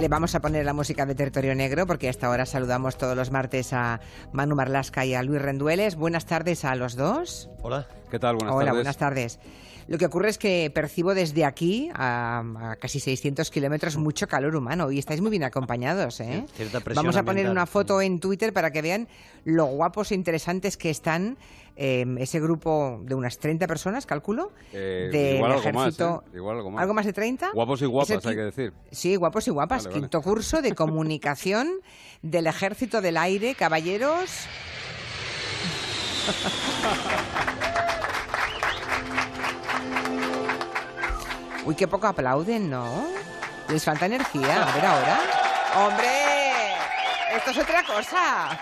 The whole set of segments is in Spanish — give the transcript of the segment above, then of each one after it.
Le vamos a poner la música de Territorio Negro porque hasta ahora saludamos todos los martes a Manu Marlasca y a Luis Rendueles. Buenas tardes a los dos. Hola. ¿Qué tal? Buenas Hola, tardes. buenas tardes. Lo que ocurre es que percibo desde aquí, a, a casi 600 kilómetros, mucho calor humano y estáis muy bien acompañados. ¿eh? Sí, cierta presión Vamos a poner una foto en Twitter para que vean lo guapos e interesantes que están eh, ese grupo de unas 30 personas, calculo, Eh, del igual algo más, ejército. ¿eh? Igual algo más. ¿Algo más de 30? Guapos y guapas, hay que decir. Sí, guapos y guapas. Vale, vale. Quinto curso de comunicación del Ejército del Aire, caballeros. Uy, qué poco aplauden, ¿no? Les falta energía. A ver ahora. ¡Hombre! Esto es otra cosa.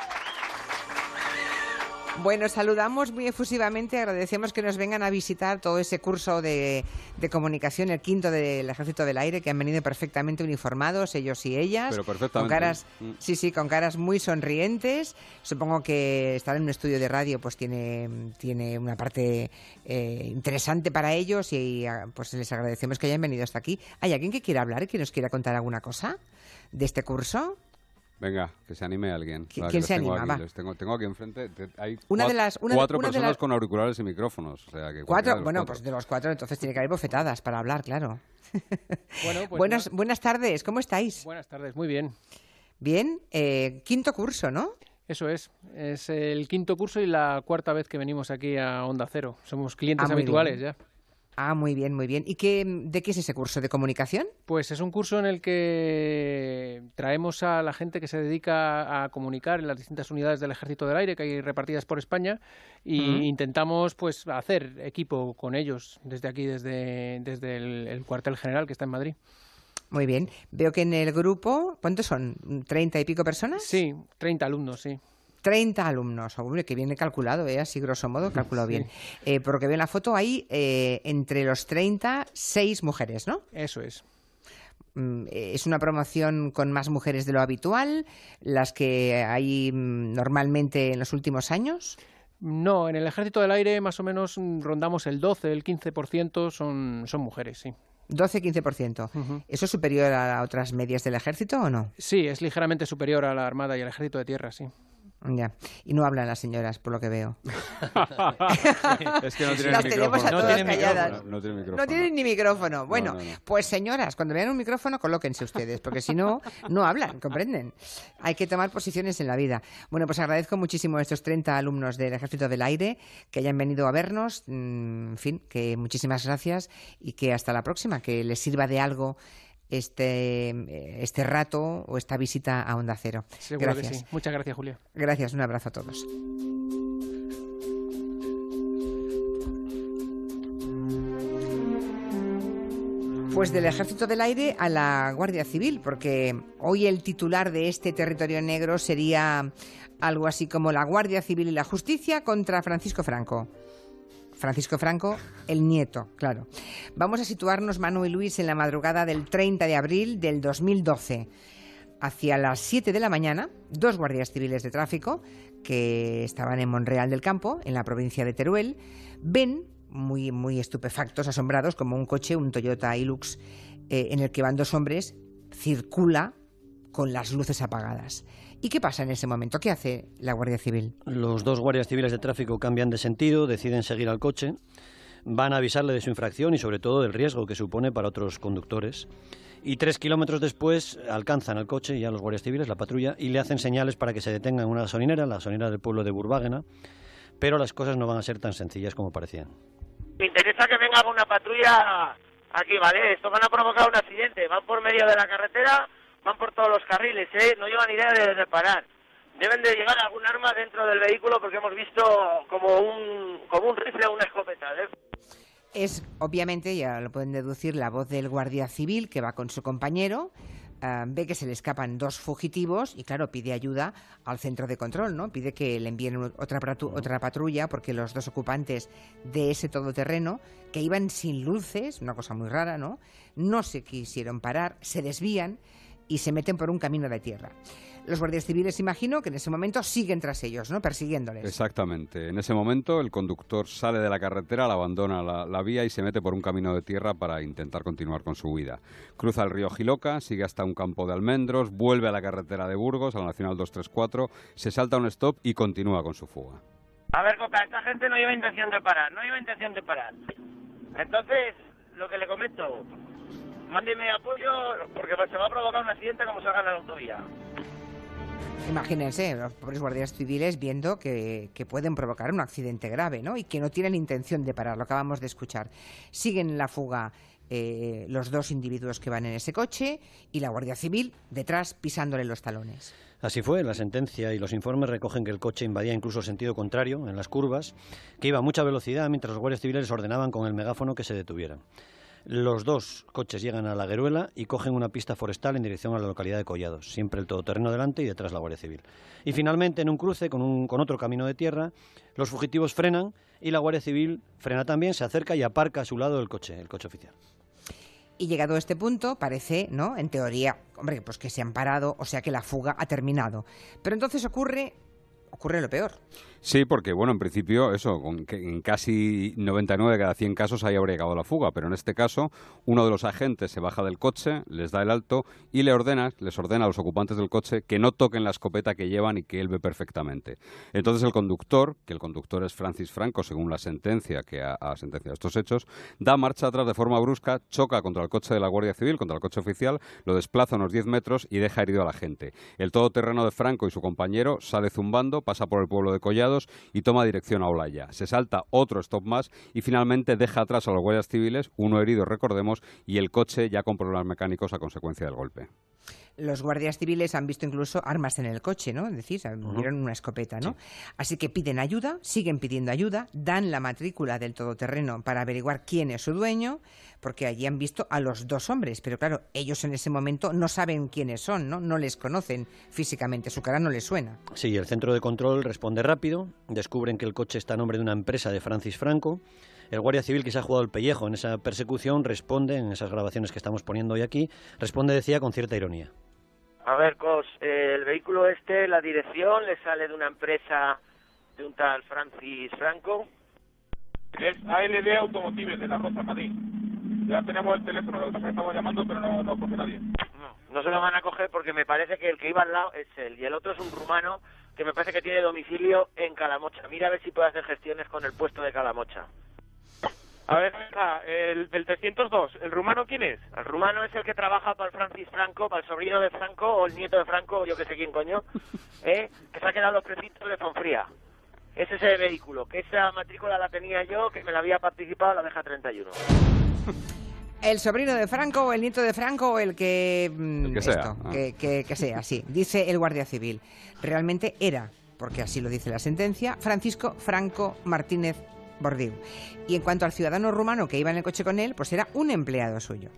Bueno, saludamos muy efusivamente, agradecemos que nos vengan a visitar todo ese curso de, de comunicación, el quinto del Ejército del Aire, que han venido perfectamente uniformados, ellos y ellas. Pero Con perfectamente. caras, Mm. sí, sí, con caras muy sonrientes. Supongo que estar en un estudio de radio pues tiene, tiene una parte eh, interesante para ellos y ah, pues les agradecemos que hayan venido hasta aquí. ¿Hay alguien que quiera hablar, que nos quiera contar alguna cosa de este curso? Venga, que se anime alguien. ¿Qui- Va, que quién se tengo anima? Aquí, Va. los tengo, tengo aquí enfrente. te- hay Una de las- una de- cuatro de personas las- con auriculares y micrófonos. O sea, que cualquiera Cuatro, bueno, cuatro. pues de los cuatro entonces tiene que haber bofetadas para hablar, claro. Bueno, pues Buenas, buenas tardes, ¿cómo estáis? buenas tardes, muy bien. Bien, eh, quinto curso, ¿no? Eso es, es el quinto curso y la cuarta vez que venimos aquí a Onda Cero. Somos clientes Ah, habituales bien. ya. Ah, muy bien, muy bien. ¿Y qué, de qué es ese curso? ¿De comunicación? Pues es un curso en el que traemos a la gente que se dedica a comunicar en las distintas unidades del Ejército del Aire que hay repartidas por España y intentamos pues hacer equipo con ellos desde aquí, desde, desde el, el cuartel general que está en Madrid. Muy bien. Veo que en el grupo, ¿cuántos son? ¿Treinta y pico personas? Sí, 30 alumnos, sí. 30 alumnos. Hombre, que viene calculado, ¿eh? Así grosso modo, calculado bien. Eh, por lo que veo en la foto, hay eh, entre los 30, seis mujeres, ¿no? Eso es. Mm, Es una promoción con más mujeres de lo habitual, las que hay mm, normalmente en los últimos años. No, en el Ejército del Aire más o menos mm, rondamos el 12, el 15% son, son mujeres, sí. 12-15%. Ujú. ¿Eso es superior a otras medias del ejército o no? Sí, es ligeramente superior a la Armada y al Ejército de Tierra, sí. Ya. Y no hablan las señoras, por lo que veo. es que no tiene Las tenemos a micrófono. todas calladas. micrófono, No micrófono. No tienen ni micrófono. Bueno, no, no. pues señoras, cuando vean un micrófono, colóquense ustedes, porque si no, no hablan, ¿comprenden? Hay que tomar posiciones en la vida. Bueno, pues agradezco muchísimo a estos 30 alumnos del Ejército del Aire que hayan venido a vernos. Mm, En fin, que muchísimas gracias y que hasta la próxima, que les sirva de algo este, eh, este rato o esta visita a Onda Cero. Seguro gracias. que sí. Muchas gracias, Julia. Gracias, un abrazo a todos. Pues del Ejército del Aire a la Guardia Civil, porque hoy el titular de este territorio negro sería algo así como la Guardia Civil y la Justicia contra Francisco Franco. Francisco Franco, el nieto, claro. Vamos a situarnos, Manu y Luis, en la madrugada del 30 de abril del 2012 hacia las 7 de la mañana, dos guardias civiles de tráfico que estaban en Monreal del Campo, en la provincia de Teruel, ven, muy, muy estupefactos, asombrados, como un coche, un Toyota Hilux, eh, en el que van dos hombres, circula con las luces apagadas. ¿Y qué pasa en ese momento? ¿Qué hace la Guardia Civil? Los dos guardias civiles de tráfico cambian de sentido, deciden seguir al coche, van a avisarle de su infracción y sobre todo del riesgo que supone para otros conductores. Y tres kilómetros después alcanzan al coche, ya los guardias civiles, la patrulla, y le hacen señales para que se detenga en una gasolinera, la gasolinera del pueblo de Burbágena, pero las cosas no van a ser tan sencillas como parecían. Me interesa que venga una patrulla aquí, ¿vale? Esto van a provocar un accidente. Van por medio de la carretera, van por todos los carriles, ¿eh? No llevan idea de, parar. Deben de llevar algún arma dentro del vehículo porque hemos visto como un, como un rifle o una escopeta, ¿eh? Es, obviamente, ya lo pueden deducir, la voz del guardia civil que va con su compañero, ah, ve que se le escapan dos fugitivos y, claro, pide ayuda al centro de control, ¿no? Pide que le envíen otra, otra patrulla porque los dos ocupantes de ese todoterreno, que iban sin luces, una cosa muy rara, ¿no? No se quisieron parar, se desvían y se meten por un camino de tierra. Los guardias civiles, imagino, que en ese momento siguen tras ellos, ¿no? Persiguiéndoles. Exactamente. En ese momento el conductor sale de la carretera, la abandona la, la vía y se mete por un camino de tierra para intentar continuar con su huida. Cruza el río Giloca, sigue hasta un campo de almendros, vuelve a la carretera de Burgos, a la Nacional 234, se salta un stop y continúa con su fuga. A ver, Coca, esta gente no lleva intención de parar, no lleva intención de parar. Entonces, lo que le comento, mándeme apoyo porque se va a provocar un accidente como salga en la autovía. Imagínense, los pobres guardias civiles viendo que, que pueden provocar un accidente grave, ¿no? Y que no tienen intención de parar, lo acabamos de escuchar. Siguen la fuga eh, los dos individuos que van en ese coche y la Guardia Civil detrás pisándole los talones. Así fue, la sentencia y los informes recogen que el coche invadía incluso sentido contrario en las curvas, que iba a mucha velocidad mientras los guardias civiles ordenaban con el megáfono que se detuvieran. Los dos coches llegan a la Gueruela y cogen una pista forestal en dirección a la localidad de Collados, siempre el todoterreno delante y detrás la Guardia Civil. Y finalmente, en un cruce con, un, con otro camino de tierra, los fugitivos frenan y la Guardia Civil frena también, se acerca y aparca a su lado el coche, el coche oficial. Y llegado a este punto, parece, ¿no? En teoría, hombre, pues que se han parado, o sea que la fuga ha terminado. Pero entonces ocurre, ocurre lo peor. Sí, porque, bueno, en principio, eso, con en casi 99 de cada 100 casos ahí habría llegado la fuga, pero en este caso, uno de los agentes se baja del coche, les da el alto y le ordena, les ordena a los ocupantes del coche que no toquen la escopeta que llevan y que él ve perfectamente. Entonces el conductor, que el conductor es Francis Franco, según la sentencia que ha, ha sentenciado estos hechos, da marcha atrás de forma brusca, choca contra el coche de la Guardia Civil, contra el coche oficial, lo desplaza unos 10 metros y deja herido a la gente. El todoterreno de Franco y su compañero sale zumbando, pasa por el pueblo de Y toma dirección a Olaya. Se salta otro stop más y finalmente deja atrás a los guardias civiles, uno herido, recordemos, y el coche ya con problemas mecánicos a consecuencia del golpe. Los guardias civiles han visto incluso armas en el coche, ¿no? Es decir, vieron una escopeta, ¿no? Así que piden ayuda, siguen pidiendo ayuda, dan la matrícula del todoterreno para averiguar quién es su dueño, porque allí han visto a los dos hombres, pero claro, ellos en ese momento no saben quiénes son, ¿no? No les conocen físicamente, su cara no les suena. Sí, el centro de control responde rápido, descubren que el coche está a nombre de una empresa de Francis Franco. El guardia civil que se ha jugado el pellejo en esa persecución responde, en esas grabaciones que estamos poniendo hoy aquí, responde, decía, con cierta ironía. A ver, Cos, eh, el vehículo este, la dirección, le sale de una empresa de un tal Francis Franco. Es ALD Automotive de la Rosa Madrid. Ya tenemos el teléfono, lo que estamos llamando, pero no, no coge nadie. No, no se lo van a coger porque me parece que el que iba al lado es él y el otro es un rumano que me parece que tiene domicilio en Calamocha. Mira a ver si puede hacer gestiones con el puesto de Calamocha. A ver, el, el 302, ¿el rumano quién es? El rumano es el que trabaja para el Francis Franco, para el sobrino de Franco o el nieto de Franco, yo que sé quién coño, ¿eh? que se ha quedado los precios de Fonfría. Es ese vehículo, que esa matrícula la tenía yo, que me la había participado, la deja 31. El sobrino de Franco o el nieto de Franco o el que... mm, El que sea, esto, ah. que, que- que sea, sí. Dice el guardia civil. Realmente era, porque así lo dice la sentencia, Francisco Franco Martínez Bordiú. Y en cuanto al ciudadano rumano que iba en el coche con él, pues era un empleado suyo.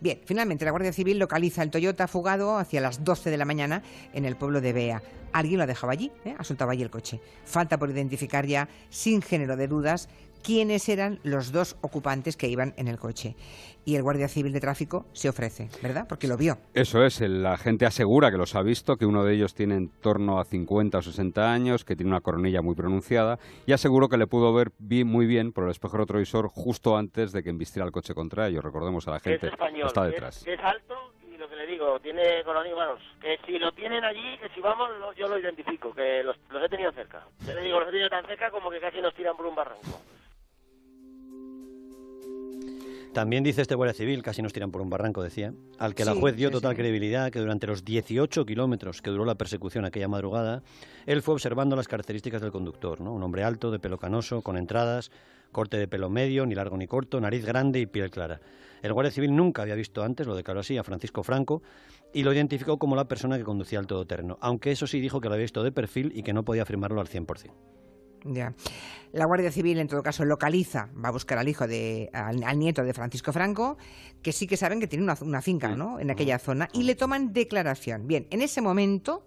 Bien, finalmente la Guardia Civil localiza el Toyota fugado hacia las 12 de la mañana en el pueblo de Bea. Alguien lo ha dejado allí, ¿eh? ha soltado allí el coche. Falta por identificar ya, sin género de dudas, quiénes eran los dos ocupantes que iban en el coche. Y el Guardia Civil de Tráfico se ofrece, ¿verdad? Porque lo vio. Eso es, el- la gente asegura que los ha visto, que uno de ellos tiene en torno a 50 o 60 años, que tiene una coronilla muy pronunciada, y aseguró que le pudo ver bien- muy bien por el espejo retrovisor justo antes de que embistiera el coche contra ellos. Recordemos a la Que es gente, español, está que detrás. es, es alto y lo que le digo, tiene colonia, vamos, que si lo tienen allí, que si vamos, lo- yo lo identifico, que los, los he tenido cerca. Yo le digo, los he tenido tan cerca como que casi nos tiran por un barranco. También dice este guardia civil, casi nos tiran por un barranco, decía, al que la juez dio sí, total sí. credibilidad que durante los 18 kilómetros que duró la persecución aquella madrugada, él fue observando las características del conductor, ¿no? Un hombre alto, de pelo canoso, con entradas, corte de pelo medio, ni largo ni corto, nariz grande y piel clara. El guardia civil nunca había visto antes, lo declaró así, a Francisco Franco, y lo identificó como la persona que conducía el todoterreno, aunque eso sí dijo que lo había visto de perfil y que no podía afirmarlo al 100%. Ya. La Guardia Civil, en todo caso, localiza, va a buscar al hijo de, al, al nieto de Francisco Franco, que sí que saben que tiene una, una finca, ¿no? En aquella zona, y le toman declaración. Bien, en ese momento,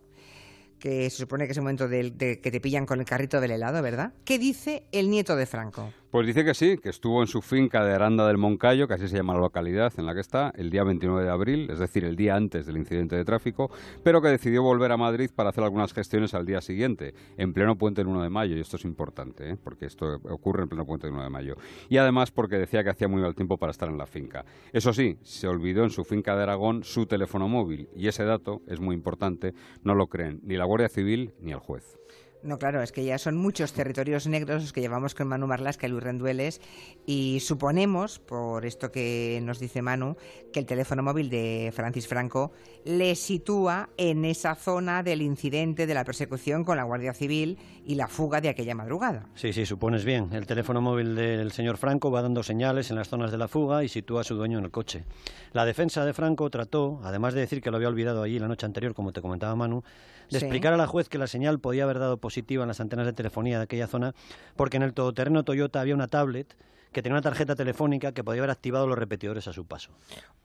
que se supone que es el momento del- de, que te pillan con el carrito del helado, ¿verdad? ¿Qué dice el nieto de Franco? Pues dice que sí, que estuvo en su finca de Aranda del Moncayo, que así se llama la localidad en la que está, el día 29 de abril, es decir, el día antes del incidente de tráfico, pero que decidió volver a Madrid para hacer algunas gestiones al día siguiente, en pleno puente del 1 de mayo, y esto es importante, ¿eh? porque esto ocurre en pleno puente del 1 de mayo. Y además porque decía que hacía muy mal tiempo para estar en la finca. Eso sí, se olvidó en su finca de Aragón su teléfono móvil, y ese dato es muy importante, no lo creen ni la Guardia Civil ni el juez. No, claro, es que ya son muchos territorios negros los que llevamos con Manu Marlasca y Luis Rendueles y suponemos, por esto que nos dice Manu, que el teléfono móvil de Francis Franco le sitúa en esa zona del incidente de la persecución con la Guardia Civil y la fuga de aquella madrugada. Sí, sí, supones bien. El teléfono móvil del señor Franco va dando señales en las zonas de la fuga y sitúa a su dueño en el coche. La defensa de Franco trató, además de decir que lo había olvidado allí la noche anterior, como te comentaba Manu, de explicar a la juez que la señal podía haber dado positiva en las antenas de telefonía de aquella zona, porque en el todoterreno Toyota había una tablet que tenía una tarjeta telefónica que podía haber activado los repetidores a su paso.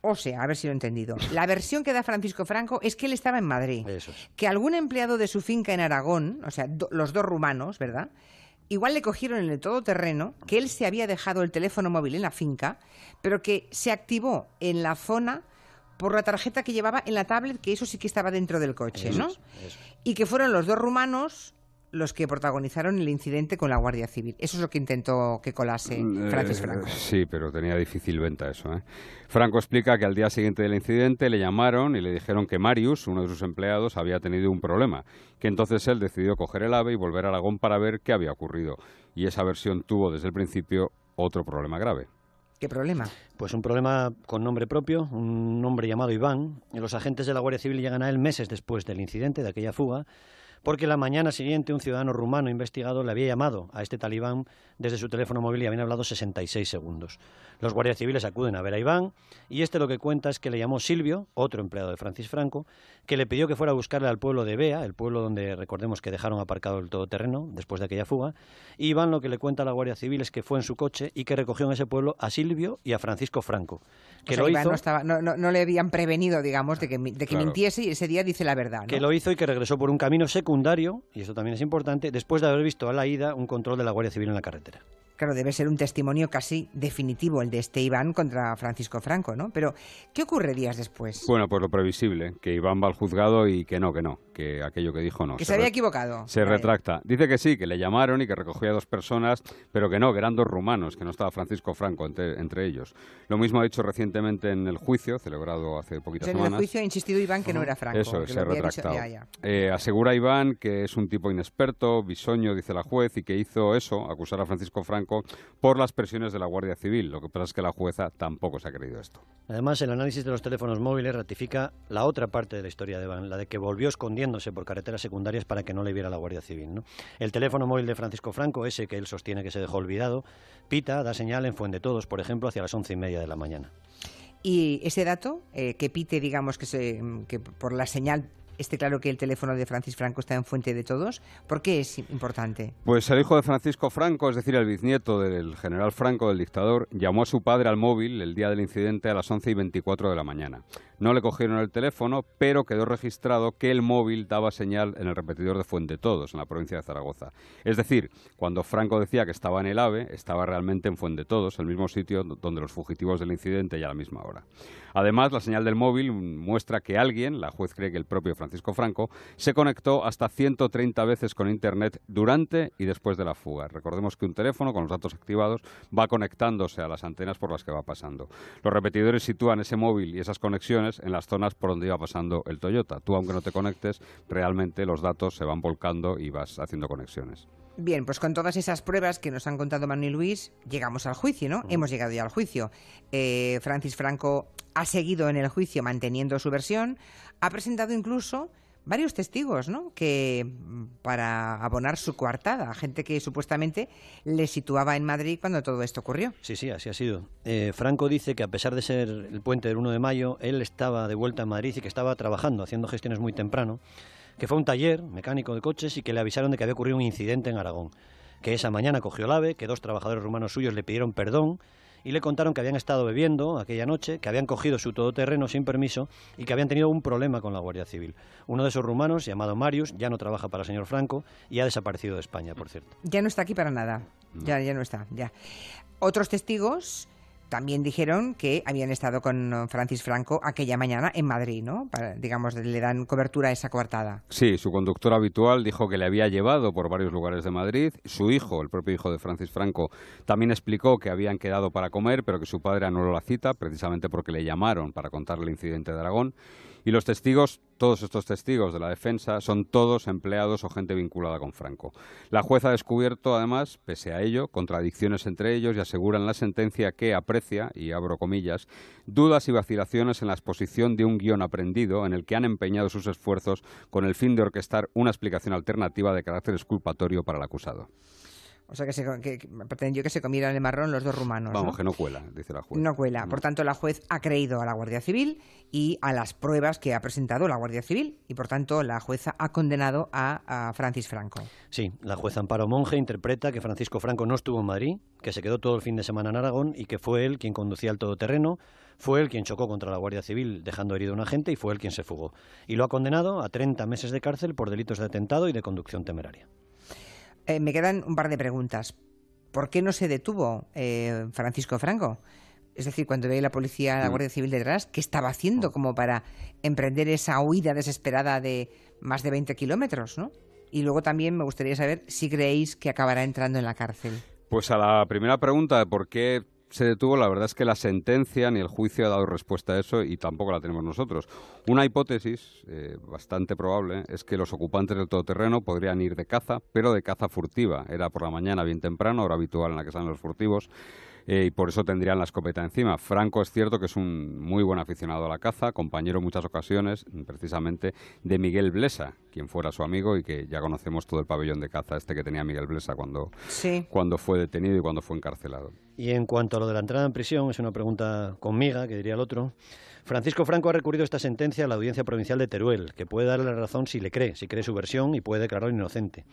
O sea, a ver si lo he entendido. La versión que da Francisco Franco es que él estaba en Madrid. Eso es. Que algún empleado de su finca en Aragón, o sea, los dos rumanos, ¿verdad? Igual le cogieron en el todoterreno que él se había dejado el teléfono móvil en la finca, pero que se activó en la zona por la tarjeta que llevaba en la tablet, que eso sí que estaba dentro del coche, ¿no? Y que fueron los dos rumanos los que protagonizaron el incidente con la Guardia Civil. Eso es lo que intentó que colase mm, eh, Franco. sí, pero tenía difícil venta eso. ¿eh? Franco explica que al día siguiente del incidente le llamaron y le dijeron que Marius, uno de sus empleados, había tenido un problema, que entonces él decidió coger el ave y volver a Aragón para ver qué había ocurrido. Y esa versión tuvo desde el principio otro problema grave. ¿Qué problema? Pues un problema con nombre propio, un hombre llamado Iván. Y los agentes de la Guardia Civil llegan a él meses después del incidente, de aquella fuga, porque la mañana siguiente un ciudadano rumano investigado le había llamado a este talibán desde su teléfono móvil y habían hablado 66 segundos. Los guardias civiles acuden a ver a Iván y este lo que cuenta es que le llamó Silvio, otro empleado de Francis Franco, que le pidió que fuera a buscarle al pueblo de Bea, el pueblo donde recordemos que dejaron aparcado el todoterreno después de aquella fuga. Y Iván lo que le cuenta a la Guardia Civil es que fue en su coche y que recogió en ese pueblo a Silvio y a Francisco Franco. Que lo hizo, no, le habían prevenido, digamos, de que, mintiese y ese día dice la verdad. Que lo hizo y que regresó por un camino secundario, y eso también es importante, después de haber visto a la ida un control de la Guardia Civil en la carretera. Claro, debe ser un testimonio casi definitivo el de este Iván contra Francisco Franco, ¿no? Pero, ¿qué ocurre días después? Bueno, pues lo previsible, que Iván va al juzgado y que no, que no, que aquello que dijo no. Que se, había equivocado. Se retracta. Dice que sí, que le llamaron y que recogía a dos personas, pero que no, que eran dos rumanos, que no estaba Francisco Franco entre, ellos. Lo mismo ha dicho recientemente en el juicio, celebrado hace poquitas semanas. En el juicio ha insistido Iván que no era Franco. Eso, se ha retractado. Eh, asegura Iván que es un tipo inexperto, bisoño, dice la juez, y que hizo eso, acusar a Francisco Franco, por las presiones de la Guardia Civil. Lo que pasa es que la jueza tampoco se ha creído esto. Además, el análisis de los teléfonos móviles ratifica la otra parte de la historia de Van, la de que volvió escondiéndose por carreteras secundarias para que no le viera la Guardia Civil. ¿no? El teléfono móvil de Francisco Franco, ese que él sostiene que se dejó olvidado, pita, da señal en Fuente Todos, por ejemplo, hacia las once y media de la mañana. Y ese dato, eh, que pite, digamos, que, se, que por la señal esté claro que el teléfono de Francis Franco está en fuente de todos. ¿Por qué es importante? Pues el hijo de Francisco Franco, es decir, el bisnieto del general Franco, del dictador, llamó a su padre al móvil el día del incidente a las 11 y 24 de la mañana. No le cogieron el teléfono, pero quedó registrado que el móvil daba señal en el repetidor de Fuente Todos, en la provincia de Zaragoza. Es decir, cuando Franco decía que estaba en el AVE, estaba realmente en Fuente Todos, el mismo sitio donde los fugitivos del incidente y a la misma hora. Además, la señal del móvil muestra que alguien, la juez cree que el propio Francisco Franco, se conectó hasta 130 veces con Internet durante y después de la fuga. Recordemos que un teléfono con los datos activados va conectándose a las antenas por las que va pasando. Los repetidores sitúan ese móvil y esas conexiones en las zonas por donde iba pasando el Toyota. Tú, aunque no te conectes, realmente los datos se van volcando y vas haciendo conexiones. Bien, pues con todas esas pruebas que nos han contado Manu y Luis, llegamos al juicio, ¿no? Hemos llegado ya al juicio. Eh, Francis Franco ha seguido en el juicio manteniendo su versión, ha presentado incluso varios testigos, ¿no? Que mm, para abonar su coartada, gente que supuestamente le situaba en Madrid cuando todo esto ocurrió. Sí, sí, así ha sido. Eh, Franco dice que a pesar de ser el puente del 1 de mayo, él estaba de vuelta en Madrid y que estaba trabajando, haciendo gestiones muy temprano, que fue a un taller mecánico de coches y que le avisaron de que había ocurrido un incidente en Aragón, que esa mañana cogió el ave, que dos trabajadores rumanos suyos le pidieron perdón y le contaron que habían estado bebiendo aquella noche, que habían cogido su todoterreno sin permiso y que habían tenido un problema con la Guardia Civil. Uno de esos rumanos, llamado Marius, ya no trabaja para el señor Franco y ha desaparecido de España, por cierto. Ya no está aquí para nada. Ya, ya no está, ya. Otros testigos también dijeron que habían estado con Francis Franco aquella mañana en Madrid, ¿no? Para, digamos, le dan cobertura a esa coartada. Sí, su conductor habitual dijo que le había llevado por varios lugares de Madrid. Su hijo, el propio hijo de Francis Franco, también explicó que habían quedado para comer, pero que su padre anuló la cita, precisamente porque le llamaron para contarle el incidente de Aragón. Y los testigos, todos estos testigos de la defensa, son todos empleados o gente vinculada con Franco. La jueza ha descubierto, además, pese a ello, contradicciones entre ellos y asegura en la sentencia que aprecia, y abro comillas, dudas y vacilaciones en la exposición de un guion aprendido en el que han empeñado sus esfuerzos con el fin de orquestar una explicación alternativa de carácter exculpatorio para el acusado. O sea, que, se, que, pretendió que se comieran el marrón los dos rumanos. Vamos, que no cuela, dice la juez. No cuela. Por tanto, la juez ha creído a la Guardia Civil y a las pruebas que ha presentado la Guardia Civil. Y por tanto, la jueza ha condenado a, a Francis Franco. Sí, la jueza Amparo Monge interpreta que Francisco Franco no estuvo en Madrid, que se quedó todo el fin de semana en Aragón y que fue él quien conducía el todoterreno, fue él quien chocó contra la Guardia Civil dejando herido a un agente y fue él quien se fugó. Y lo ha condenado a 30 meses de cárcel por delitos de atentado y de conducción temeraria. Eh, me quedan un par de preguntas. ¿Por qué no se detuvo eh, Francisco Franco? Es decir, cuando veía la policía, la Guardia Civil detrás, ¿qué estaba haciendo como para emprender esa huida desesperada de más de 20 kilómetros? ¿no? Y luego también me gustaría saber si creéis que acabará entrando en la cárcel. Pues a la primera pregunta de por qué se detuvo, la verdad es que la sentencia ni el juicio ha dado respuesta a eso y tampoco la tenemos nosotros. Una hipótesis eh, bastante probable es que los ocupantes del todoterreno podrían ir de caza, pero de caza furtiva. Era por la mañana bien temprano, hora habitual en la que salen los furtivos. Eh, y por eso tendrían la escopeta encima. Franco es cierto que es un muy buen aficionado a la caza, compañero en muchas ocasiones, precisamente, de Miguel Blesa, quien fuera su amigo y que ya conocemos todo el pabellón de caza este que tenía Miguel Blesa cuando, cuando fue detenido y cuando fue encarcelado. Y en cuanto a lo de la entrada en prisión, es una pregunta conmigo, que diría el otro. Francisco Franco ha recurrido esta sentencia a la Audiencia Provincial de Teruel, que puede darle la razón si le cree, si cree su versión y puede declararlo inocente.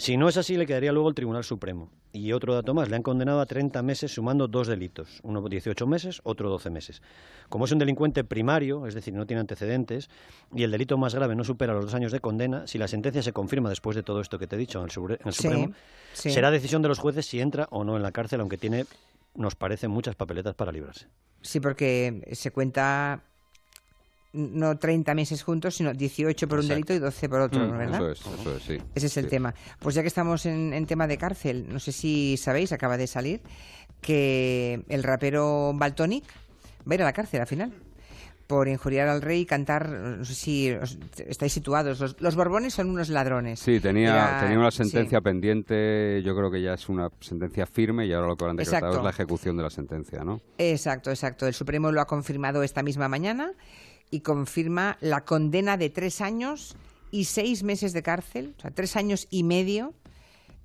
Si no es así, le quedaría luego el Tribunal Supremo. Y otro dato más, le han condenado a 30 meses sumando dos delitos, uno 18 meses, otro 12 meses. Como es un delincuente primario, es decir, no tiene antecedentes, y el delito más grave no supera los dos años de condena, si la sentencia se confirma después de todo esto que te he dicho en el, Supremo, será decisión de los jueces si entra o no en la cárcel, aunque tiene, nos parece, muchas papeletas para librarse. Sí, porque se cuenta no 30 meses juntos, sino 18 por un delito y 12 por otro, mm, ¿verdad? Eso es, eso es, sí. Ese es el tema. Pues ya que estamos en, tema de cárcel, no sé si sabéis, acaba de salir, que el rapero Baltonic va a ir a la cárcel al final por injuriar al rey y cantar, no sé si estáis situados, los, Borbones son unos ladrones. Sí, tenía, tenía una sentencia pendiente, yo creo que ya es una sentencia firme y ahora lo que van a decretar es la ejecución de la sentencia, ¿no? Exacto, exacto. El Supremo lo ha confirmado esta misma mañana y confirma la condena de tres años y seis meses de cárcel, o sea, tres años y medio.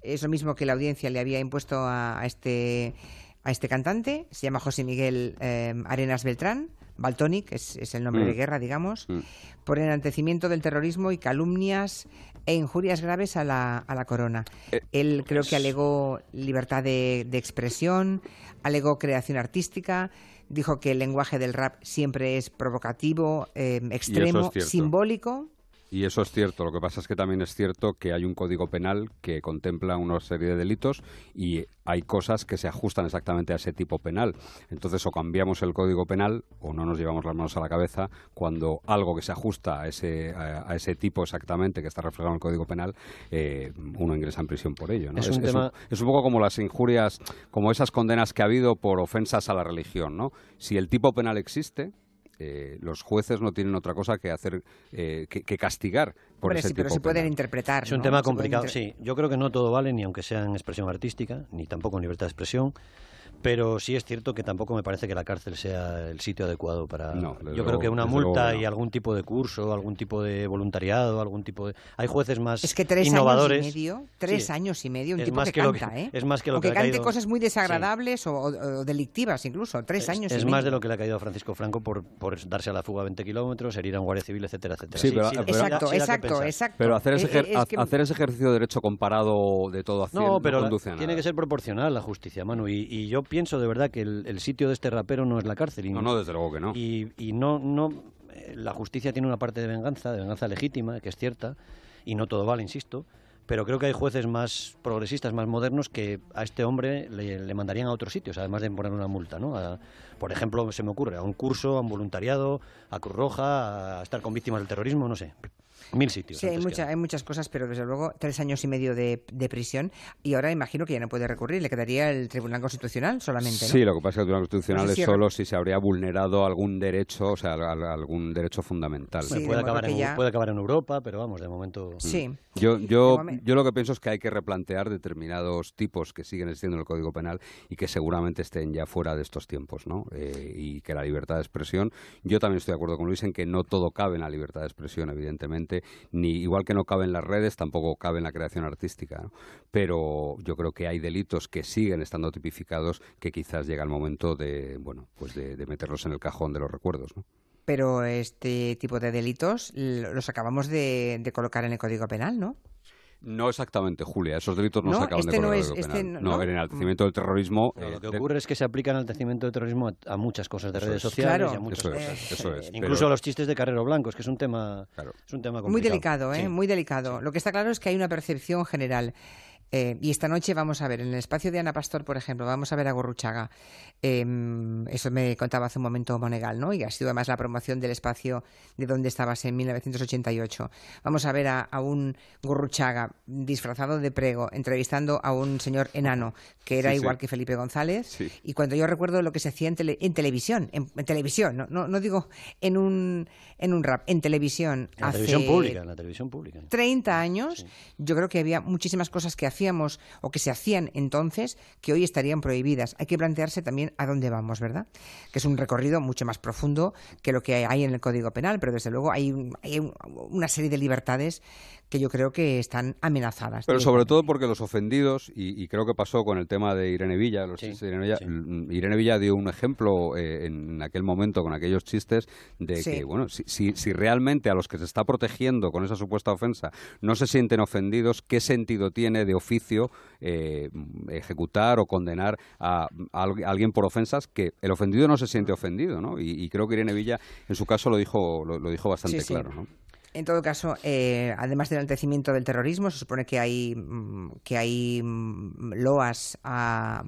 Es lo mismo que la audiencia le había impuesto a, este, a este cantante. Se llama José Miguel eh, Arenas Beltrán. Baltonic es, es el nombre de mm. guerra, digamos, mm. por enaltecimiento del terrorismo y calumnias e injurias graves a la, a la corona. Eh, Él creo que alegó libertad de, de expresión, alegó creación artística, dijo que el lenguaje del rap siempre es provocativo, eh, extremo, simbólico. Y eso es cierto. Lo que pasa es que también es cierto que hay un código penal que contempla una serie de delitos y hay cosas que se ajustan exactamente a ese tipo penal. Entonces, o cambiamos el código penal o no nos llevamos las manos a la cabeza cuando algo que se ajusta a ese, a, ese tipo exactamente que está reflejado en el código penal, eh, uno ingresa en prisión por ello. Es, un es, un, poco como las injurias, como esas condenas que ha habido por ofensas a la religión. ¿no? Si el tipo penal existe, eh, los jueces no tienen otra cosa que hacer eh, que, castigar por ese sí, pero se pueden interpretar. Es un tema complicado, sí. Yo creo que no todo vale, ni aunque sea en expresión artística, ni tampoco en libertad de expresión. Pero sí es cierto que tampoco me parece que la cárcel sea el sitio adecuado para. yo creo que una multa y algún tipo de curso, algún tipo de voluntariado, algún tipo de. Hay jueces más es que tres innovadores. años y medio, tres años y medio, un tipo que, canta, ¿eh? Es más que lo o que, cante cosas muy desagradables o, delictivas incluso. Tres años. Es y más de lo que le ha caído a Francisco Franco por, por darse a la fuga a 20 kilómetros, herir a un guardia civil, etcétera, etcétera. Sí, pero, exacto, exacto, exacto. Pero hacer ese, hacer ese ejercicio de derecho comparado de todo haciendo no, pero conduce a tiene que ser proporcional la justicia, Manu. Y, y yo pienso de verdad que el, sitio de este rapero no es la cárcel. no, no, desde luego que no. Y, y no, no, eh, la justicia tiene una parte de venganza, de venganza legítima, que es cierta, y no todo vale, insisto pero creo que hay jueces más progresistas, más modernos, que a este hombre le, mandarían a otros sitios, además de poner una multa. ¿no? Por ejemplo, se me ocurre, a un curso, a un voluntariado, a Cruz Roja, a estar con víctimas del terrorismo, no sé. Mil sitios. Sí, hay, hay muchas cosas, pero desde luego tres años y medio de, prisión y ahora imagino que ya no puede recurrir, le quedaría el Tribunal Constitucional solamente. Sí, lo que pasa es que el Tribunal Constitucional es solo si se habría vulnerado algún derecho, o sea, algún derecho fundamental. puede, acabar en, puede acabar en Europa, pero vamos, de momento. Sí. Yo, yo, yo lo que pienso es que hay que replantear determinados tipos que siguen existiendo en el Código Penal y que seguramente estén ya fuera de estos tiempos, ¿no? Eh, y que la libertad de expresión, yo también estoy de acuerdo con Luis en que no todo cabe en la libertad de expresión, evidentemente, ni igual que no cabe en las redes, tampoco cabe en la creación artística. Pero yo creo que hay delitos que siguen estando tipificados que quizás llega el momento de, bueno, pues de, meterlos en el cajón de los recuerdos, Pero este tipo de delitos los acabamos de colocar en el Código Penal, ¿no? No exactamente, Julia. Esos delitos no, se acaban de no es, este no, el enaltecimiento del terrorismo. lo eh, que ocurre es que se aplica el enaltecimiento del terrorismo a, muchas cosas de redes sociales y a muchas cosas. eso es, Incluso a los chistes de Carrero Blanco, es que es un tema, es un tema Muy delicado, ¿eh? Muy delicado. Lo que está claro es que hay una percepción general eh, y esta noche vamos a ver, en el espacio de Ana Pastor, por ejemplo, vamos a ver a Gorruchaga. Em, eso me contaba hace un momento Monegal, ¿no? Y ha sido además la promoción del espacio de donde estabas en 1988. Vamos a ver a, un Gorruchaga disfrazado de prego, entrevistando a un señor enano, que era igual que Felipe González. Y cuando yo recuerdo lo que se hacía en, televisión, en, televisión, no, no, digo en un, en un rap, en televisión. En la televisión pública, en la televisión pública. 30 años, yo creo que había muchísimas cosas que hacíamos o que se hacían entonces que hoy estarían prohibidas. Hay que plantearse también a dónde vamos, ¿verdad? Que es un recorrido mucho más profundo que lo que hay en el Código Penal, pero desde luego hay, hay una serie de libertades que yo creo que están amenazadas. Pero sobre todo porque los ofendidos, y, creo que pasó con el tema de Irene Villa, los Irene, Villa dio un ejemplo eh, en aquel momento con aquellos chistes de que, bueno, si, si, realmente a los que se está protegiendo con esa supuesta ofensa no se sienten ofendidos, ¿qué sentido tiene de oficio eh, ejecutar o condenar a, alguien por ofensas que el ofendido no se siente ofendido, ¿no? Y, creo que Irene Villa en su caso lo dijo, lo, dijo bastante claro, ¿no? En todo caso, eh, además del enaltecimiento del terrorismo, se supone que hay, mm, que hay mm, loas a,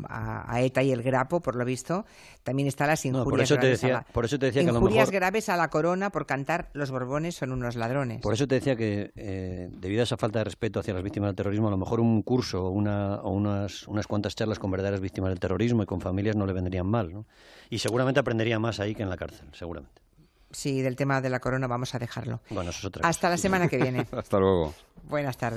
ETA y el Grapo, por lo visto. También están las injurias por eso te graves, decía, a la, por eso te decía que a lo mejor, graves a la corona por cantar Los Borbones son unos ladrones. Por eso te decía que, eh, debido a esa falta de respeto hacia las víctimas del terrorismo, a lo mejor un curso o, una, o unas, unas cuantas charlas con verdaderas víctimas del terrorismo y con familias no le vendrían mal. ¿no? Y seguramente aprendería más ahí que en la cárcel, seguramente. Sí, del tema de la corona vamos a dejarlo. Bueno, eso es otra Hasta la semana que viene. Hasta luego. Buenas tardes.